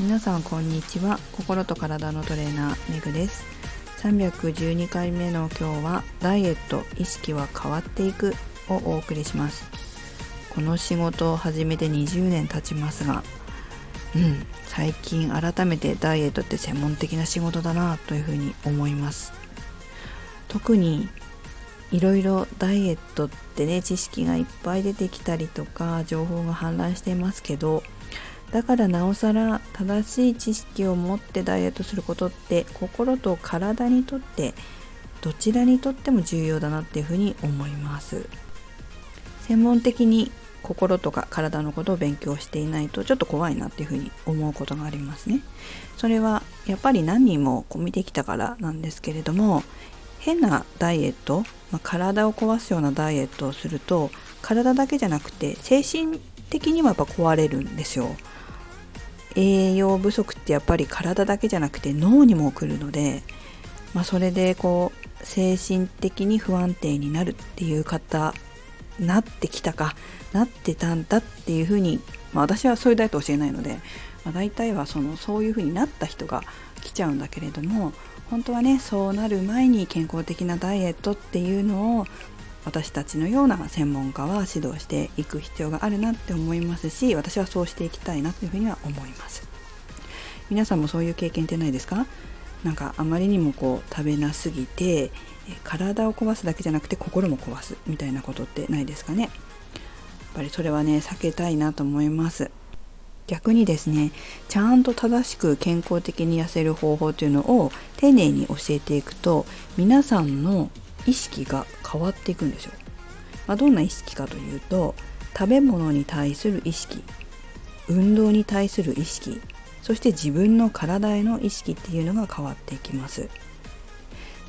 皆さんこんにちは。心と体のトレーナーめぐです。312回目の今日はダイエット意識は変わっていくをお送りします。この仕事を始めて20年経ちますがうん最近改めてダイエットって専門的な仕事だなというふうに思います。特にいろいろダイエットってね知識がいっぱい出てきたりとか情報が氾濫していますけどだからなおさら正しい知識を持ってダイエットすることって心と体にとってどちらにとっても重要だなっていうふうに思います。専門的に心とか体のことを勉強していないとちょっと怖いなっていうふうに思うことがありますね。それはやっぱり何人も見てきたからなんですけれども変なダイエット、まあ、体を壊すようなダイエットをすると体だけじゃなくて精神的にもやっぱ壊れるんですよ。栄養不足ってやっぱり体だけじゃなくて脳にも来るので、まあ、それでこう精神的に不安定になるっていう方なってきたかなってたんだっていうふうに、まあ、私はそういうダイエット教えないので、まあ、大体はそのそういうふうになった人が来ちゃうんだけれども本当はねそうなる前に健康的なダイエットっていうのを私たちのような専門家は指導していく必要があるなって思いますし私はそうしていきたいなというふうには思います。皆さんもそういう経験ってないですか？なんかあまりにもこう食べなすぎて体を壊すだけじゃなくて心も壊すみたいなことってないですかね？やっぱりそれはね避けたいなと思います。逆にですねちゃんと正しく健康的に痩せる方法というのを丁寧に教えていくと皆さんの意識が変わっていくんですよ、まあ、どんな意識かというと食べ物に対する意識運動に対する意識そして自分の体への意識っていうのが変わっていきます。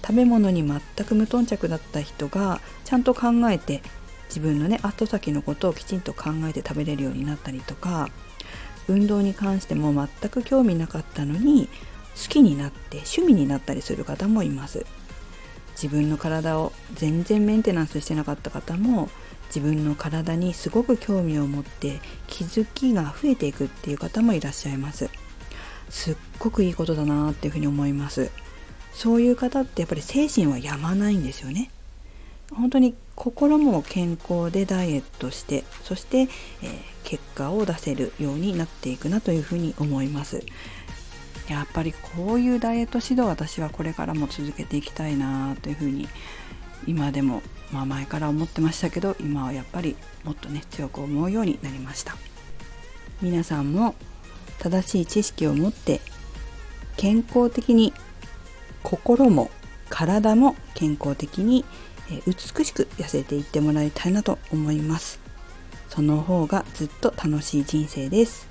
食べ物に全く無頓着だった人がちゃんと考えて自分のね後先のことをきちんと考えて食べれるようになったりとか運動に関しても全く興味なかったのに好きになって趣味になったりする方もいます。自分の体を全然メンテナンスしてなかった方も自分の体にすごく興味を持って気づきが増えていくっていう方もいらっしゃいます。すっごくいいことだなっていうふうに思います。そういう方ってやっぱり精神はやまないんですよね。本当に心も健康でダイエットしてそして、えー、結果を出せるようになっていくなというふうに思います。やっぱりこういうダイエット指導私はこれからも続けていきたいなというふうに今でも、まあ、前から思ってましたけど今はやっぱりもっとね強く思うようになりました。皆さんも正しい知識を持って健康的に心も体も健康的に美しく痩せていってもらいたいなと思います。その方がずっと楽しい人生です。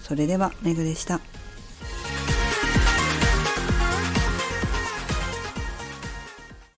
それではめぐでした。